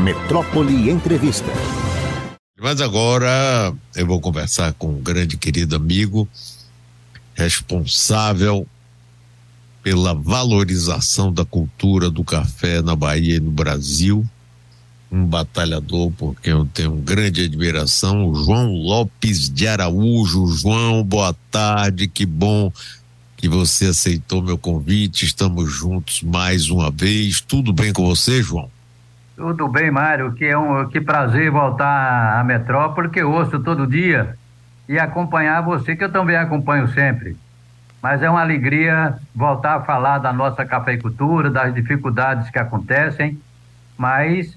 Metrópole Entrevista. Mas agora eu vou conversar com um grande querido amigo, responsável pela valorização da cultura do café na Bahia e no Brasil, um batalhador por quem eu tenho grande admiração, o João Lopes de Araújo. João, boa tarde, que bom que você aceitou meu convite. Estamos juntos mais uma vez. Tudo bem com você, João? Tudo bem, Mário. Que é um que prazer voltar à metrópole, que eu ouço todo dia e acompanhar você, que eu também acompanho sempre. Mas é uma alegria voltar a falar da nossa cafeicultura, das dificuldades que acontecem, mas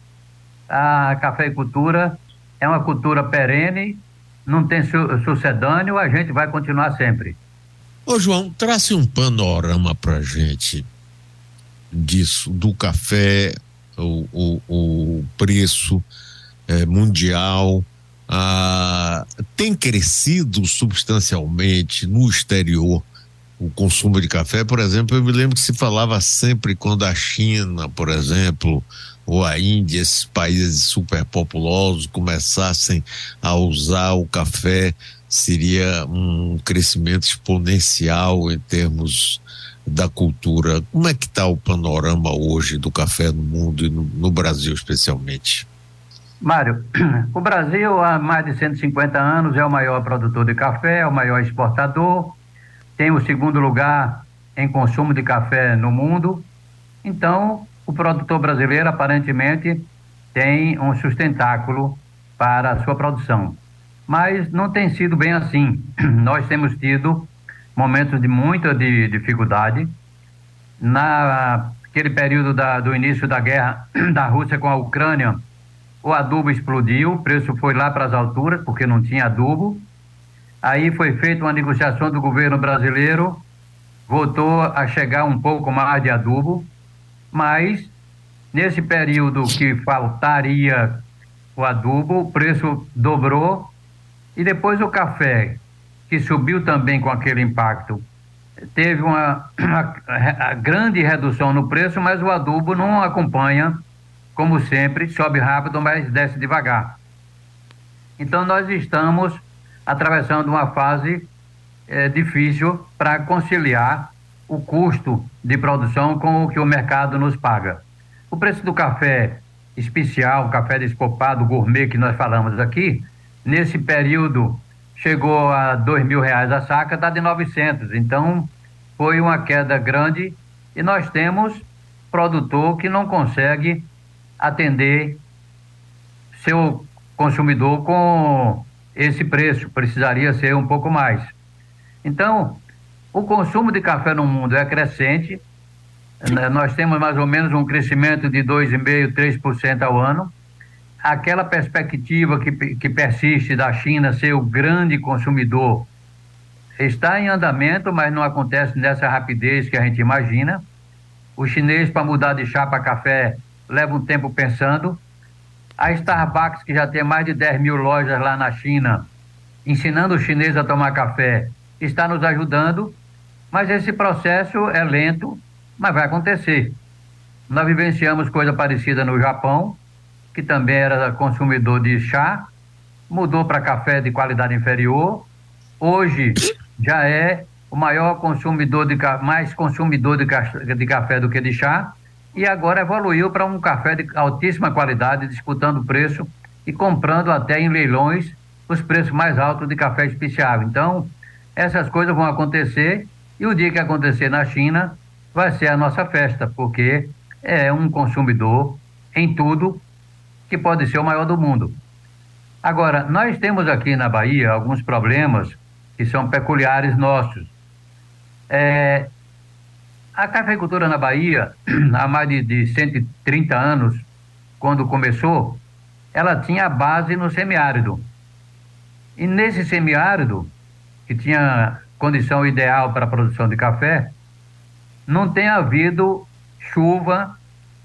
a cafeicultura é uma cultura perene, não tem su sucedâneo, a gente vai continuar sempre. Ô João, trace um panorama pra gente disso, do café, o, o, o preço é, mundial, ah, tem crescido substancialmente no exterior o consumo de café, por exemplo, eu me lembro que se falava sempre quando a China, por exemplo, ou a Índia, esses países superpopulosos começassem a usar o café, seria um crescimento exponencial em termos da cultura. Como é que está o panorama hoje do café no mundo e no, no Brasil especialmente? Mário, o Brasil há mais de 150 anos é o maior produtor de café, é o maior exportador, tem o segundo lugar em consumo de café no mundo. Então, o produtor brasileiro aparentemente tem um sustentáculo para a sua produção mas não tem sido bem assim. Nós temos tido momentos de muita de dificuldade. Naquele período da, do início da guerra da Rússia com a Ucrânia, o adubo explodiu, o preço foi lá para as alturas, porque não tinha adubo. Aí foi feita uma negociação do governo brasileiro, voltou a chegar um pouco mais de adubo, mas nesse período que faltaria o adubo, o preço dobrou e depois o café, que subiu também com aquele impacto, teve uma, uma grande redução no preço, mas o adubo não acompanha, como sempre, sobe rápido, mas desce devagar. Então nós estamos atravessando uma fase é, difícil para conciliar o custo de produção com o que o mercado nos paga. O preço do café especial, café despopado, gourmet que nós falamos aqui, nesse período chegou a dois mil reais a saca, está de 900. Então foi uma queda grande e nós temos produtor que não consegue atender seu consumidor com esse preço, precisaria ser um pouco mais. Então, o consumo de café no mundo é crescente, né? nós temos mais ou menos um crescimento de 2,5%, 3% ao ano aquela perspectiva que, que persiste da China ser o grande consumidor está em andamento, mas não acontece nessa rapidez que a gente imagina. O chinês, para mudar de chá para café, leva um tempo pensando. A Starbucks, que já tem mais de 10 mil lojas lá na China, ensinando o chinês a tomar café, está nos ajudando, mas esse processo é lento, mas vai acontecer. Nós vivenciamos coisa parecida no Japão, que também era consumidor de chá, mudou para café de qualidade inferior. Hoje já é o maior consumidor de mais consumidor de, de café do que de chá e agora evoluiu para um café de altíssima qualidade, disputando preço e comprando até em leilões os preços mais altos de café especial. Então, essas coisas vão acontecer e o dia que acontecer na China vai ser a nossa festa, porque é um consumidor em tudo que pode ser o maior do mundo. Agora, nós temos aqui na Bahia alguns problemas que são peculiares nossos. É, a cafeicultura na Bahia, há mais de, de 130 anos, quando começou, ela tinha base no semiárido. E nesse semiárido, que tinha condição ideal para a produção de café, não tem havido chuva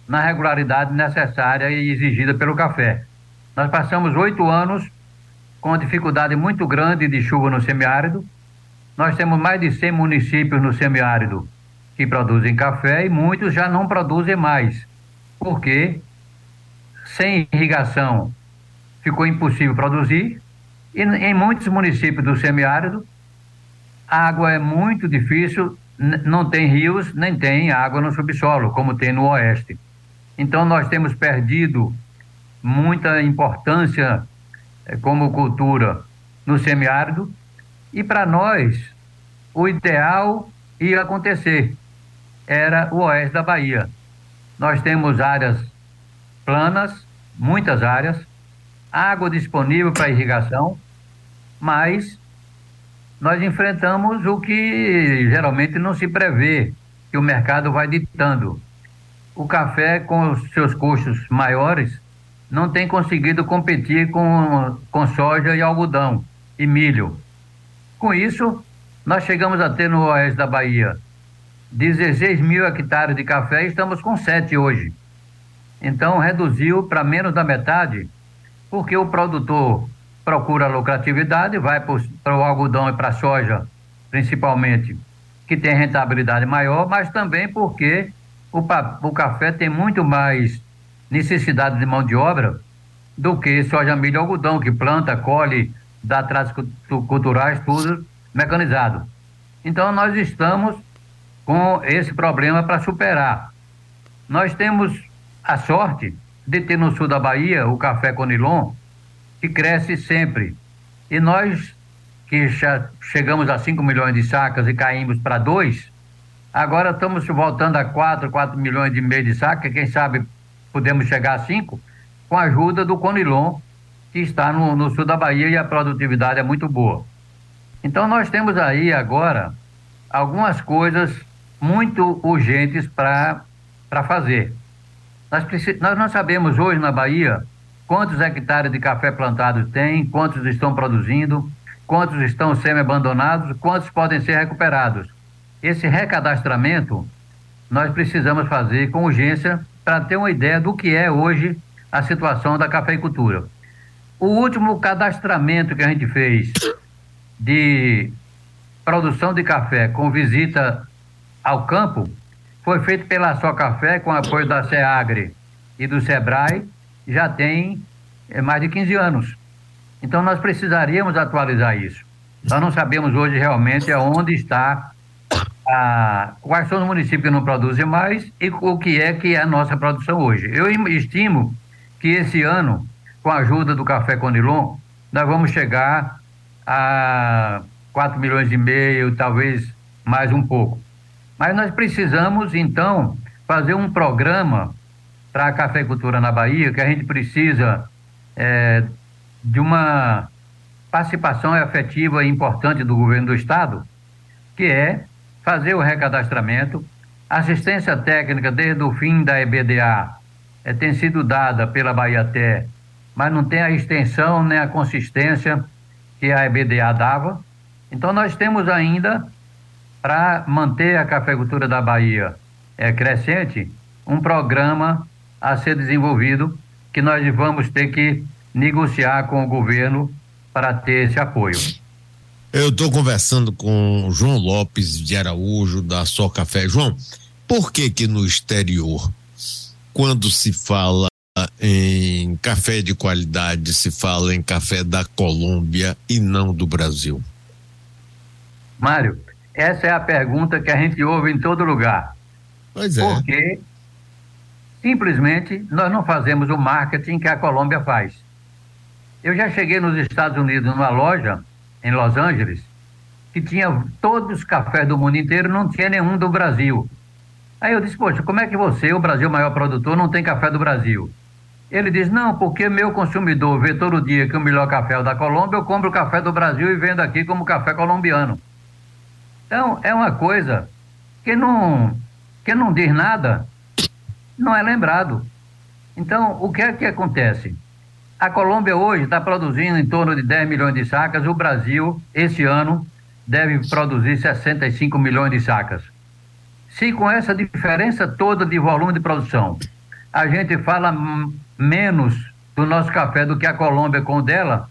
na regularidade necessária e exigida pelo café. Nós passamos oito anos com uma dificuldade muito grande de chuva no semiárido. Nós temos mais de 100 municípios no semiárido que produzem café e muitos já não produzem mais, porque sem irrigação ficou impossível produzir. E em muitos municípios do semiárido, a água é muito difícil, não tem rios, nem tem água no subsolo, como tem no oeste. Então, nós temos perdido muita importância eh, como cultura no semiárido, e para nós, o ideal ia acontecer era o oeste da Bahia. Nós temos áreas planas, muitas áreas, água disponível para irrigação, mas nós enfrentamos o que geralmente não se prevê, que o mercado vai ditando. O café, com os seus custos maiores, não tem conseguido competir com, com soja e algodão e milho. Com isso, nós chegamos a ter no oeste da Bahia 16 mil hectares de café e estamos com 7 hoje. Então, reduziu para menos da metade, porque o produtor procura lucratividade, vai para o algodão e para a soja, principalmente, que tem rentabilidade maior, mas também porque o, o café tem muito mais necessidade de mão de obra do que soja, milho e algodão, que planta, colhe, dá tratos culturais, tudo mecanizado. Então, nós estamos com esse problema para superar. Nós temos a sorte de ter no sul da Bahia o café Conilon, que cresce sempre. E nós, que já chegamos a 5 milhões de sacas e caímos para 2, agora estamos voltando a 4, 4 milhões e meio de sacas, quem sabe podemos chegar a 5, com a ajuda do Conilon, que está no, no sul da Bahia e a produtividade é muito boa. Então nós temos aí agora algumas coisas muito urgentes para fazer. Nós, nós não sabemos hoje na Bahia quantos hectares de café plantados tem, quantos estão produzindo, quantos estão semi-abandonados, quantos podem ser recuperados. Esse recadastramento nós precisamos fazer com urgência para ter uma ideia do que é hoje a situação da cafeicultura. O último cadastramento que a gente fez de produção de café com visita ao campo foi feito pela Só Café com apoio da SEAGRE e do SEBRAE, já tem é, mais de 15 anos. Então nós precisaríamos atualizar isso. Nós não sabemos hoje realmente aonde está a, quais são os municípios que não produzem mais e o que é que é a nossa produção hoje. Eu estimo que esse ano, com a ajuda do Café Conilon, nós vamos chegar a 4 milhões e meio, talvez mais um pouco. Mas nós precisamos, então, fazer um programa para a cafeicultura na Bahia, que a gente precisa é, de uma participação efetiva e importante do governo do Estado, que é fazer o recadastramento, assistência técnica desde o fim da EBDA é, tem sido dada pela Bahia Té, mas não tem a extensão nem a consistência que a EBDA dava. Então nós temos ainda para manter a cafeicultura da Bahia é, crescente, um programa a ser desenvolvido que nós vamos ter que negociar com o governo para ter esse apoio. Eu estou conversando com João Lopes de Araújo da Só Café. João, por que que no exterior, quando se fala em café de qualidade, se fala em café da Colômbia e não do Brasil? Mário, essa é a pergunta que a gente ouve em todo lugar. Pois é. Porque simplesmente nós não fazemos o marketing que a Colômbia faz. Eu já cheguei nos Estados Unidos numa loja em Los Angeles que tinha todos os cafés do mundo inteiro, não tinha nenhum do Brasil. Aí eu disse, poxa, como é que você, o Brasil maior produtor, não tem café do Brasil? Ele diz, não, porque meu consumidor vê todo dia que o melhor café é o da Colômbia, eu compro o café do Brasil e vendo aqui como café colombiano. Então, é uma coisa que não, que não diz nada, não é lembrado. Então, o que é que acontece? A Colômbia hoje está produzindo em torno de 10 milhões de sacas, o Brasil, esse ano, deve produzir 65 milhões de sacas. Se com essa diferença toda de volume de produção, a gente fala menos do nosso café do que a Colômbia com o dela,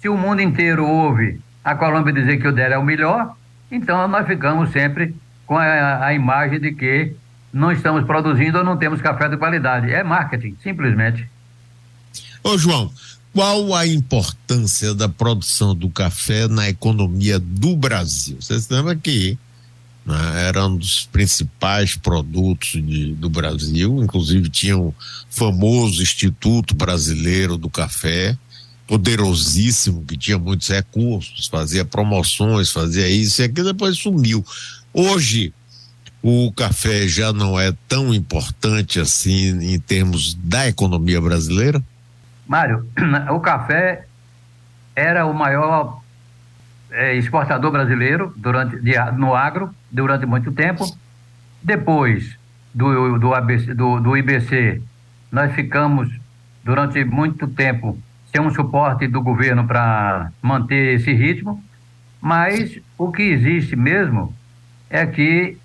se o mundo inteiro ouve a Colômbia dizer que o dela é o melhor, então, nós ficamos sempre com a, a imagem de que não estamos produzindo ou não temos café de qualidade. É marketing, simplesmente. Ô, João, qual a importância da produção do café na economia do Brasil? Você se lembra que né, era um dos principais produtos de, do Brasil, inclusive tinha o famoso Instituto Brasileiro do Café, poderosíssimo, que tinha muitos recursos, fazia promoções, fazia isso e aquilo, depois sumiu. Hoje, o café já não é tão importante assim em termos da economia brasileira? Mário, o café era o maior é, exportador brasileiro durante, de, no agro durante muito tempo. Depois do, do, ABC, do, do IBC, nós ficamos durante muito tempo sem um suporte do governo para manter esse ritmo, mas o que existe mesmo é que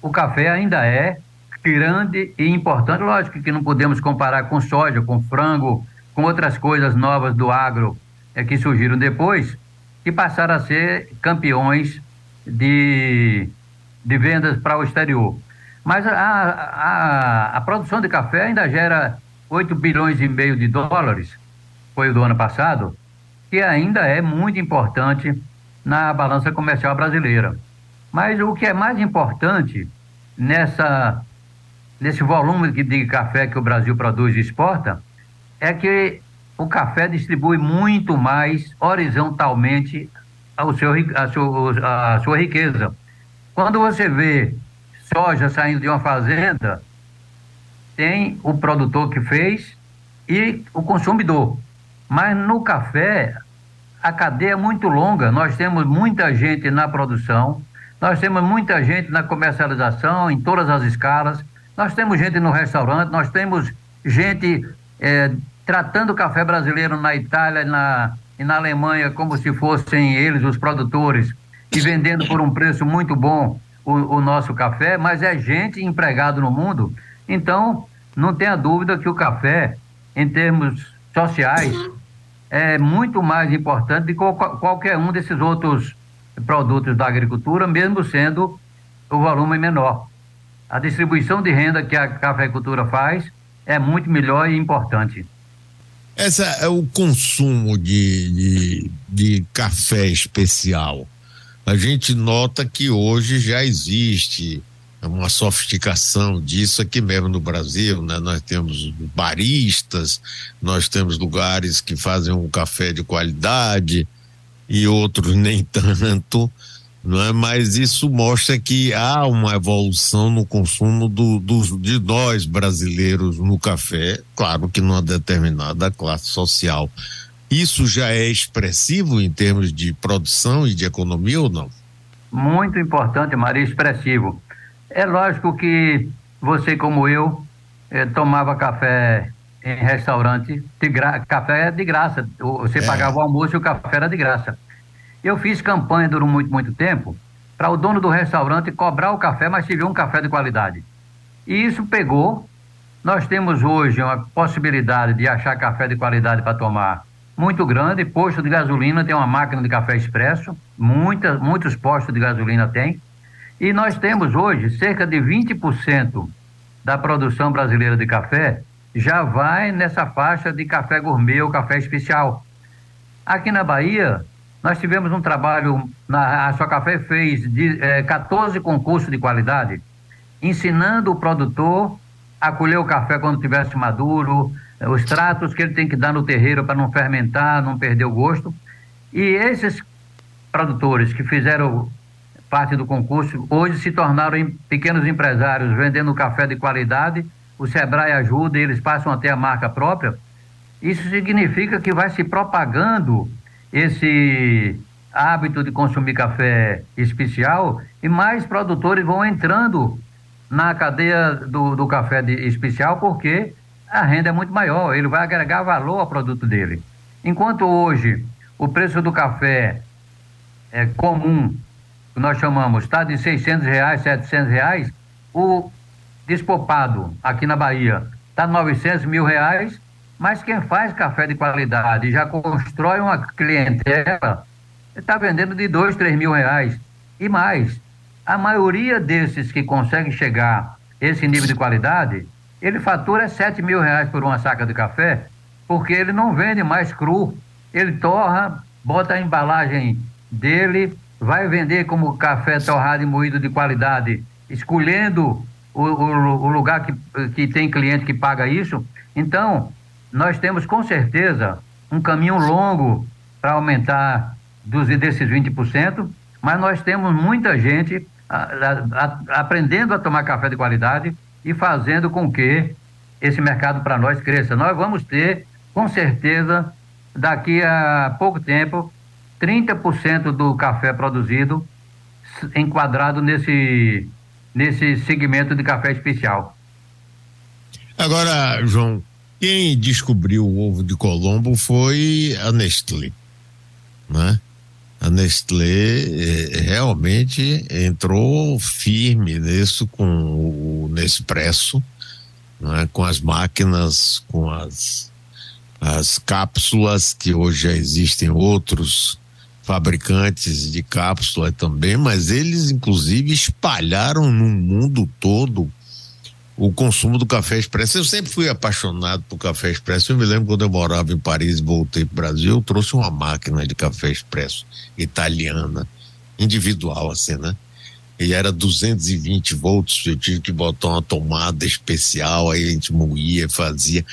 o café ainda é grande e importante. Lógico que não podemos comparar com soja, com frango, com outras coisas novas do agro é, que surgiram depois, que passaram a ser campeões de, de vendas para o exterior. Mas a, a, a produção de café ainda gera 8 bilhões e meio de dólares, foi o do ano passado, que ainda é muito importante na balança comercial brasileira. Mas o que é mais importante nessa, nesse volume de café que o Brasil produz e exporta é que o café distribui muito mais horizontalmente ao seu, a, sua, a sua riqueza. Quando você vê soja saindo de uma fazenda, tem o produtor que fez e o consumidor. Mas no café, a cadeia é muito longa. Nós temos muita gente na produção, nós temos muita gente na comercialização, em todas as escalas. Nós temos gente no restaurante, nós temos gente é, tratando o café brasileiro na Itália na, e na Alemanha como se fossem eles os produtores e vendendo por um preço muito bom o, o nosso café, mas é gente empregado no mundo. Então, não tenha dúvida que o café, em termos sociais, é muito mais importante do que qualquer um desses outros produtos da agricultura, mesmo sendo o volume menor. A distribuição de renda que a cafeicultura faz é muito melhor e importante. Essa é o consumo de, de, de café especial. A gente nota que hoje já existe uma sofisticação disso aqui mesmo no Brasil, né? Nós temos baristas, nós temos lugares que fazem um café de qualidade, e outros nem tanto, não é? mas isso mostra que há uma evolução no consumo do, do, de nós brasileiros no café, claro que numa determinada classe social. Isso já é expressivo em termos de produção e de economia ou não? Muito importante, Maria, expressivo. É lógico que você, como eu, eh, tomava café em restaurante, de café de graça. Você é. pagava o almoço e o café era de graça. Eu fiz campanha durante muito, muito tempo para o dono do restaurante cobrar o café, mas servir um café de qualidade. E isso pegou. Nós temos hoje uma possibilidade de achar café de qualidade para tomar muito grande. Posto de gasolina tem uma máquina de café expresso, muita, muitos postos de gasolina tem. E nós temos hoje cerca de 20% da produção brasileira de café já vai nessa faixa de café gourmet ou café especial. Aqui na Bahia, nós tivemos um trabalho, na, a Sua Café fez de, eh, 14 concursos de qualidade, ensinando o produtor a colher o café quando tivesse maduro, os tratos que ele tem que dar no terreiro para não fermentar, não perder o gosto. E esses produtores que fizeram parte do concurso, hoje se tornaram pequenos empresários vendendo café de qualidade o Sebrae ajuda e eles passam a ter a marca própria, isso significa que vai se propagando esse hábito de consumir café especial e mais produtores vão entrando na cadeia do, do café de, especial porque a renda é muito maior, ele vai agregar valor ao produto dele. Enquanto hoje o preço do café é comum, que nós chamamos, está de 600 reais, 700 reais, o despopado aqui na Bahia está 900 mil reais, mas quem faz café de qualidade e já constrói uma clientela está vendendo de dois, três mil reais e mais. A maioria desses que conseguem chegar esse nível de qualidade, ele fatura sete mil reais por uma saca de café, porque ele não vende mais cru. Ele torra, bota a embalagem dele, vai vender como café torrado e moído de qualidade, escolhendo o, o, o lugar que, que tem cliente que paga isso. Então, nós temos com certeza um caminho longo para aumentar dos, desses 20%, mas nós temos muita gente a, a, aprendendo a tomar café de qualidade e fazendo com que esse mercado para nós cresça. Nós vamos ter, com certeza, daqui a pouco tempo, 30% do café produzido enquadrado nesse, nesse segmento de café especial. Agora, João, quem descobriu o ovo de Colombo foi a Nestlé, né? A Nestlé eh, realmente entrou firme nisso com o Nespresso, né? com as máquinas, com as, as cápsulas, que hoje já existem outros fabricantes de cápsula também, mas eles inclusive espalharam no mundo todo o consumo do café expresso. Eu sempre fui apaixonado por café expresso. Eu me lembro quando eu morava em Paris e voltei para o Brasil, eu trouxe uma máquina de café expresso italiana, individual, assim, né? E era 220 volts, eu tive que botar uma tomada especial, aí a gente moía, fazia.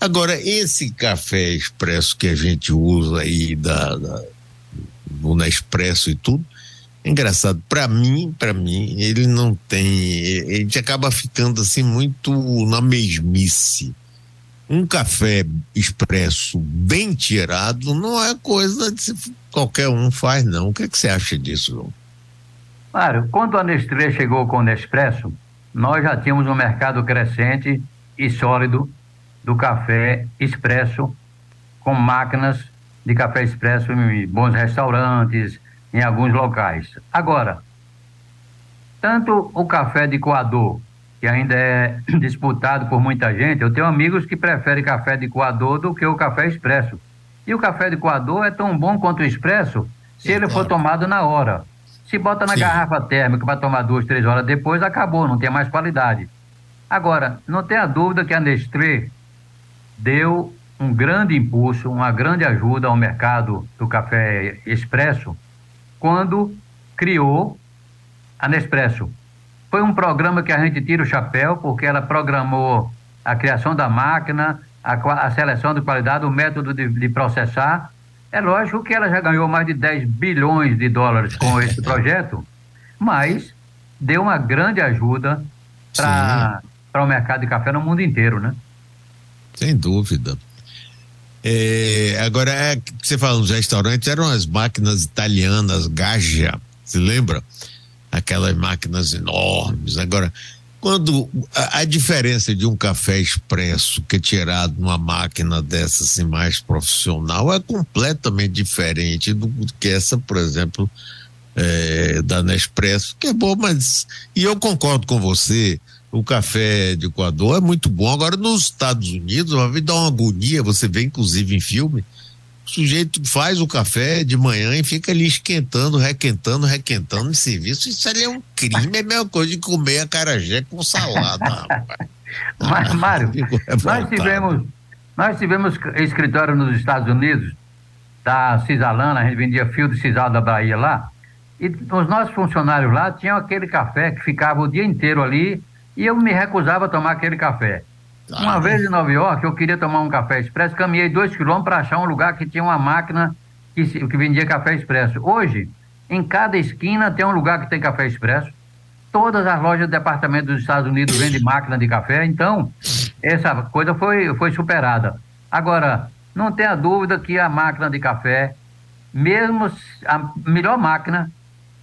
Agora, esse café expresso que a gente usa aí da, da no Nespresso e tudo, Engraçado, para mim, para mim, ele não tem, ele acaba ficando assim muito na mesmice. Um café expresso bem tirado não é coisa de qualquer um faz não. O que, é que você acha disso, João? Mário, quando a Nestlé chegou com o Nespresso, nós já tínhamos um mercado crescente e sólido do café expresso com máquinas de café expresso em bons restaurantes, em alguns locais. Agora, tanto o café de coador, que ainda é disputado por muita gente, eu tenho amigos que preferem café de coador do que o café expresso. E o café de coador é tão bom quanto o expresso se ele for tomado na hora. Se bota na Sim. garrafa térmica para tomar duas, três horas depois, acabou, não tem mais qualidade. Agora, não tenha dúvida que a Nestlé deu um grande impulso, uma grande ajuda ao mercado do café expresso, quando criou a Nespresso. Foi um programa que a gente tira o chapéu, porque ela programou a criação da máquina, a, a seleção de qualidade, o método de, de, processar. É lógico que ela já ganhou mais de 10 bilhões de dólares com esse projeto, mas deu uma grande ajuda para o mercado de café no mundo inteiro, né? Sem dúvida. É, agora, é, você fala nos restaurantes, eram as máquinas italianas, Gaja, se lembra? Aquelas máquinas enormes. Agora, quando a, a, diferença de um café expresso que é tirado numa máquina dessa assim mais profissional é completamente diferente do que essa, por exemplo, é, da Nespresso, que é bom, mas e eu concordo com você o café de Equador é muito bom. Agora, nos Estados Unidos, uma vez dá uma agonia, você vê inclusive em filme, o sujeito faz o café de manhã e fica ali esquentando, requentando, requentando em serviço. Isso ali é um crime, é a mesma coisa de comer a carajé com salada. Mas, Mário, nós tivemos, nós tivemos escritório nos Estados Unidos, da Cisalana, a gente vendia fio de sisal da Bahia lá, e os nossos funcionários lá tinham aquele café que ficava o dia inteiro ali e eu me recusava a tomar aquele café. Ah, uma vez em Nova York, eu queria tomar um café expresso, caminhei dois quilômetros para achar um lugar que tinha uma máquina que, que vendia café expresso. Hoje, em cada esquina tem um lugar que tem café expresso. Todas as lojas de departamento dos Estados Unidos vendem máquina de café, então essa coisa foi, foi superada. Agora, não tenha dúvida que a máquina de café, mesmo a melhor máquina,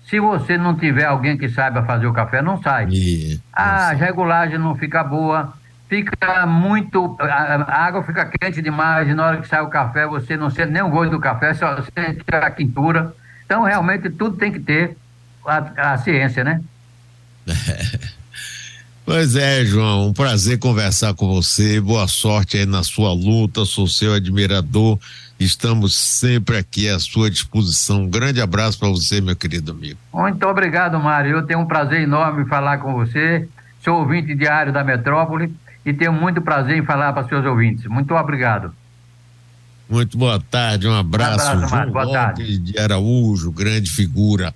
se você não tiver alguém que saiba fazer o café, não sai. E, a regulagem não fica boa, fica muito. A, água fica quente demais, e na hora que sai o café, você não sente nem o gosto do café, só sente a quintura. Então, realmente, tudo tem que ter a, a ciência, né? Pois é, João, um prazer conversar com você. Boa sorte aí na sua luta, sou seu admirador Estamos sempre aqui à sua disposição. Um grande abraço para você, meu querido amigo. Muito obrigado, Mário. Eu tenho um prazer enorme em falar com você. Sou ouvinte diário da Metrópole e tenho muito prazer em falar para seus ouvintes. Muito obrigado. Muito boa tarde, um abraço. Um abraço, Marcos. Boa tarde. de Araújo, grande figura.